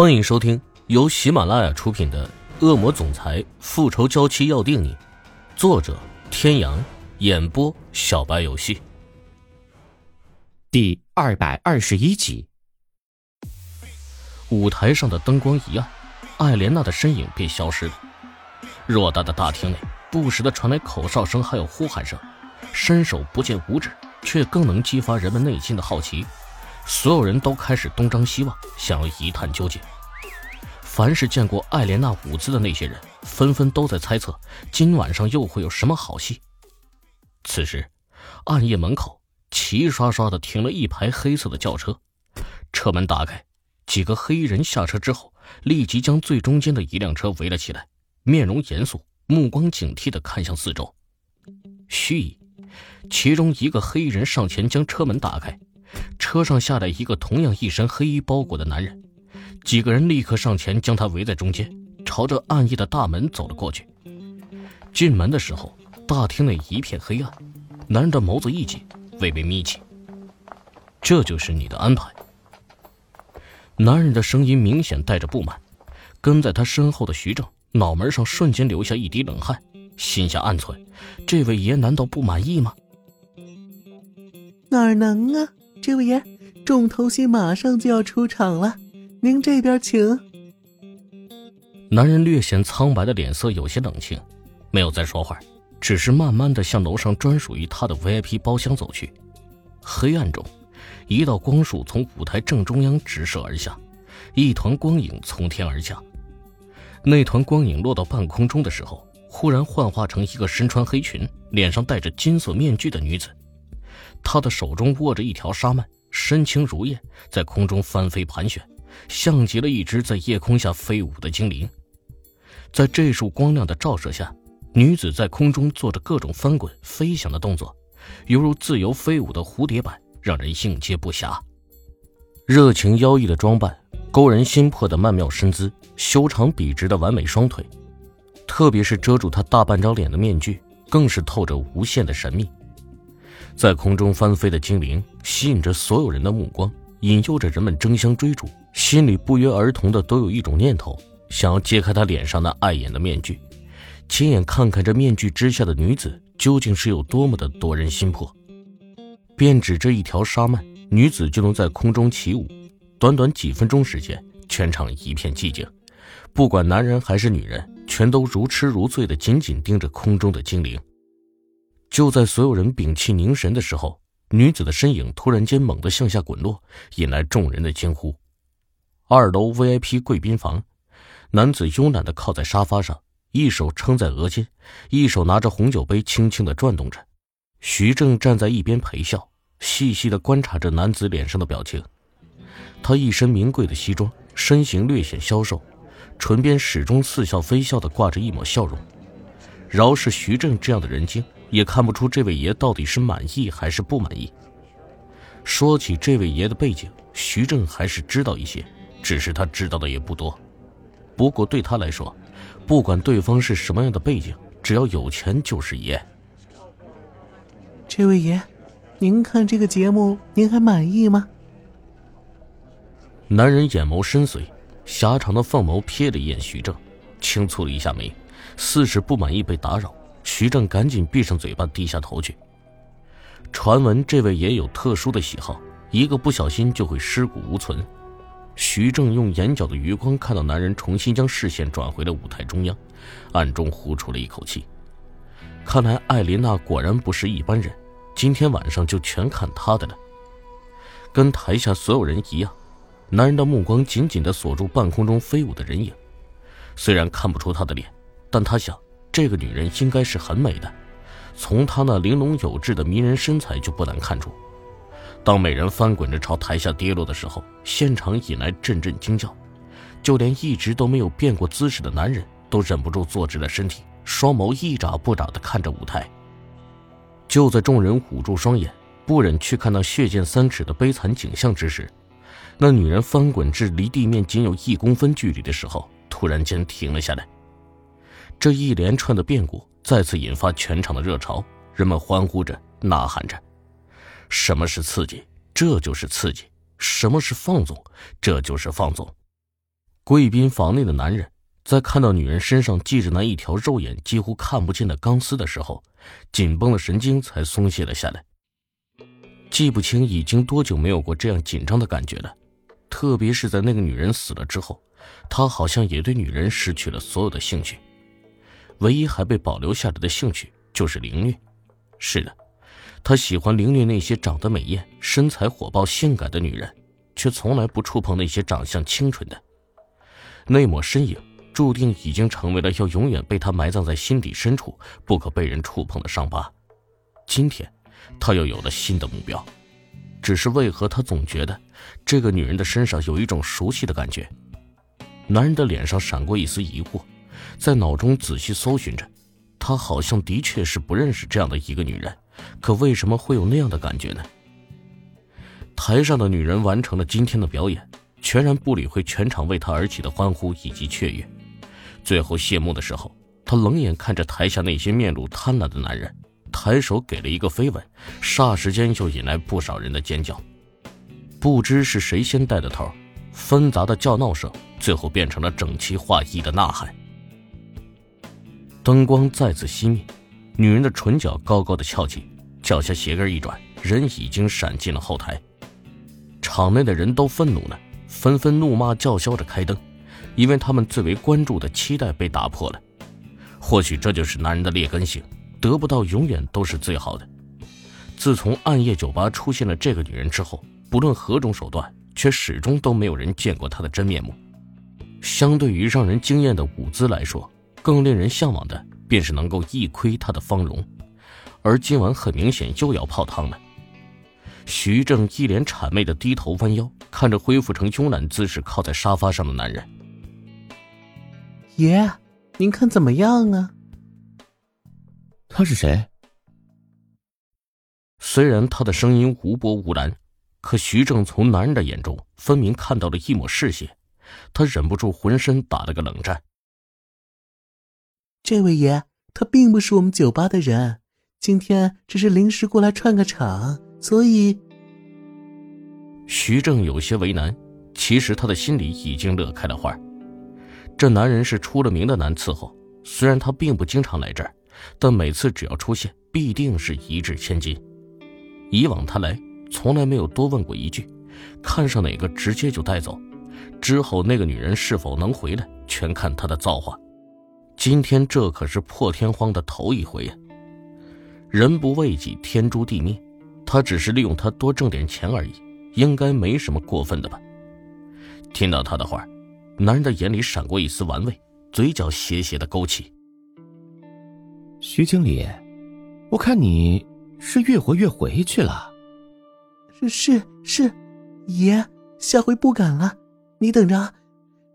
欢迎收听由喜马拉雅出品的《恶魔总裁复仇娇妻要定你》，作者：天阳，演播：小白游戏。第二百二十一集。舞台上的灯光一暗，艾莲娜的身影便消失了。偌大的大厅内，不时的传来口哨声，还有呼喊声，伸手不见五指，却更能激发人们内心的好奇。所有人都开始东张西望，想要一探究竟。凡是见过艾莲娜舞姿的那些人，纷纷都在猜测今晚上又会有什么好戏。此时，暗夜门口齐刷刷的停了一排黑色的轿车，车门打开，几个黑衣人下车之后，立即将最中间的一辆车围了起来，面容严肃，目光警惕的看向四周。须臾，其中一个黑衣人上前将车门打开。车上下来一个同样一身黑衣包裹的男人，几个人立刻上前将他围在中间，朝着暗夜的大门走了过去。进门的时候，大厅内一片黑暗，男人的眸子一紧，微微眯起。这就是你的安排。男人的声音明显带着不满。跟在他身后的徐正脑门上瞬间流下一滴冷汗，心下暗忖：这位爷难道不满意吗？哪能啊！这位爷，重头戏马上就要出场了，您这边请。男人略显苍白的脸色有些冷清，没有再说话，只是慢慢的向楼上专属于他的 VIP 包厢走去。黑暗中，一道光束从舞台正中央直射而下，一团光影从天而降。那团光影落到半空中的时候，忽然幻化成一个身穿黑裙、脸上戴着金色面具的女子。他的手中握着一条纱幔，身轻如燕，在空中翻飞盘旋，像极了一只在夜空下飞舞的精灵。在这束光亮的照射下，女子在空中做着各种翻滚、飞翔的动作，犹如自由飞舞的蝴蝶般，让人应接不暇。热情妖异的装扮，勾人心魄的曼妙身姿，修长笔直的完美双腿，特别是遮住她大半张脸的面具，更是透着无限的神秘。在空中翻飞的精灵吸引着所有人的目光，引诱着人们争相追逐，心里不约而同的都有一种念头，想要揭开他脸上那碍眼的面具，亲眼看看这面具之下的女子究竟是有多么的夺人心魄。便只这一条纱幔，女子就能在空中起舞，短短几分钟时间，全场一片寂静，不管男人还是女人，全都如痴如醉的紧紧盯着空中的精灵。就在所有人屏气凝神的时候，女子的身影突然间猛地向下滚落，引来众人的惊呼。二楼 VIP 贵宾房，男子慵懒地靠在沙发上，一手撑在额间，一手拿着红酒杯，轻轻地转动着。徐正站在一边陪笑，细细地观察着男子脸上的表情。他一身名贵的西装，身形略显消瘦，唇边始终似笑非笑地挂着一抹笑容。饶是徐正这样的人精。也看不出这位爷到底是满意还是不满意。说起这位爷的背景，徐正还是知道一些，只是他知道的也不多。不过对他来说，不管对方是什么样的背景，只要有钱就是爷。这位爷，您看这个节目，您还满意吗？男人眼眸深邃，狭长的凤眸瞥了一眼徐正，轻蹙了一下眉，似是不满意被打扰。徐正赶紧闭上嘴巴，低下头去。传闻这位爷有特殊的喜好，一个不小心就会尸骨无存。徐正用眼角的余光看到男人重新将视线转回了舞台中央，暗中呼出了一口气。看来艾琳娜果然不是一般人，今天晚上就全看她的了。跟台下所有人一样，男人的目光紧紧地锁住半空中飞舞的人影。虽然看不出她的脸，但他想。这个女人应该是很美的，从她那玲珑有致的迷人身材就不难看出。当美人翻滚着朝台下跌落的时候，现场引来阵阵惊叫，就连一直都没有变过姿势的男人都忍不住坐直了身体，双眸一眨不眨地看着舞台。就在众人捂住双眼，不忍去看那血溅三尺的悲惨景象之时，那女人翻滚至离地面仅有一公分距离的时候，突然间停了下来。这一连串的变故再次引发全场的热潮，人们欢呼着、呐喊着。什么是刺激？这就是刺激。什么是放纵？这就是放纵。贵宾房内的男人在看到女人身上系着那一条肉眼几乎看不见的钢丝的时候，紧绷的神经才松懈了下来。记不清已经多久没有过这样紧张的感觉了，特别是在那个女人死了之后，他好像也对女人失去了所有的兴趣。唯一还被保留下来的兴趣就是凌虐。是的，他喜欢凌虐那些长得美艳、身材火爆、性感的女人，却从来不触碰那些长相清纯的。那抹身影，注定已经成为了要永远被他埋葬在心底深处、不可被人触碰的伤疤。今天。他又有了新的目标，只是为何他总觉得这个女人的身上有一种熟悉的感觉？男人的脸上闪过一丝疑惑，在脑中仔细搜寻着，他好像的确是不认识这样的一个女人，可为什么会有那样的感觉呢？台上的女人完成了今天的表演，全然不理会全场为她而起的欢呼以及雀跃。最后谢幕的时候，他冷眼看着台下那些面露贪婪的男人。抬手给了一个飞吻，霎时间就引来不少人的尖叫。不知是谁先带的头，纷杂的叫闹声最后变成了整齐划一的呐喊。灯光再次熄灭，女人的唇角高高的翘起，脚下鞋跟一转，人已经闪进了后台。场内的人都愤怒了，纷纷怒骂叫嚣着开灯，因为他们最为关注的期待被打破了。或许这就是男人的劣根性。得不到永远都是最好的。自从暗夜酒吧出现了这个女人之后，不论何种手段，却始终都没有人见过她的真面目。相对于让人惊艳的舞姿来说，更令人向往的便是能够一窥她的芳容。而今晚很明显又要泡汤了。徐正一脸谄媚的低头弯腰，看着恢复成慵懒姿势靠在沙发上的男人：“爷，您看怎么样啊？”他是谁？虽然他的声音无波无澜，可徐正从男人的眼中分明看到了一抹嗜血，他忍不住浑身打了个冷战。这位爷，他并不是我们酒吧的人，今天只是临时过来串个场，所以……徐正有些为难，其实他的心里已经乐开了花。这男人是出了名的难伺候，虽然他并不经常来这儿。但每次只要出现，必定是一掷千金。以往他来，从来没有多问过一句，看上哪个直接就带走。之后那个女人是否能回来，全看他的造化。今天这可是破天荒的头一回呀！人不为己，天诛地灭。他只是利用他多挣点钱而已，应该没什么过分的吧？听到他的话，男人的眼里闪过一丝玩味，嘴角斜斜的勾起。徐经理，我看你是越活越回去了。是是是，爷，下回不敢了。你等着，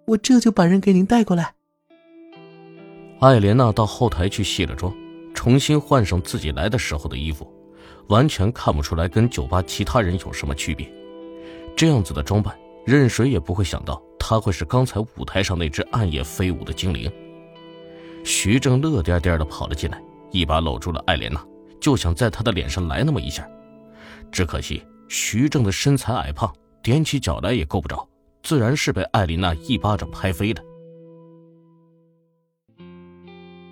我这就把人给您带过来。艾莲娜到后台去卸了妆，重新换上自己来的时候的衣服，完全看不出来跟酒吧其他人有什么区别。这样子的装扮，任谁也不会想到她会是刚才舞台上那只暗夜飞舞的精灵。徐正乐颠颠的跑了进来，一把搂住了艾莲娜，就想在她的脸上来那么一下。只可惜徐正的身材矮胖，踮起脚来也够不着，自然是被艾琳娜一巴掌拍飞的。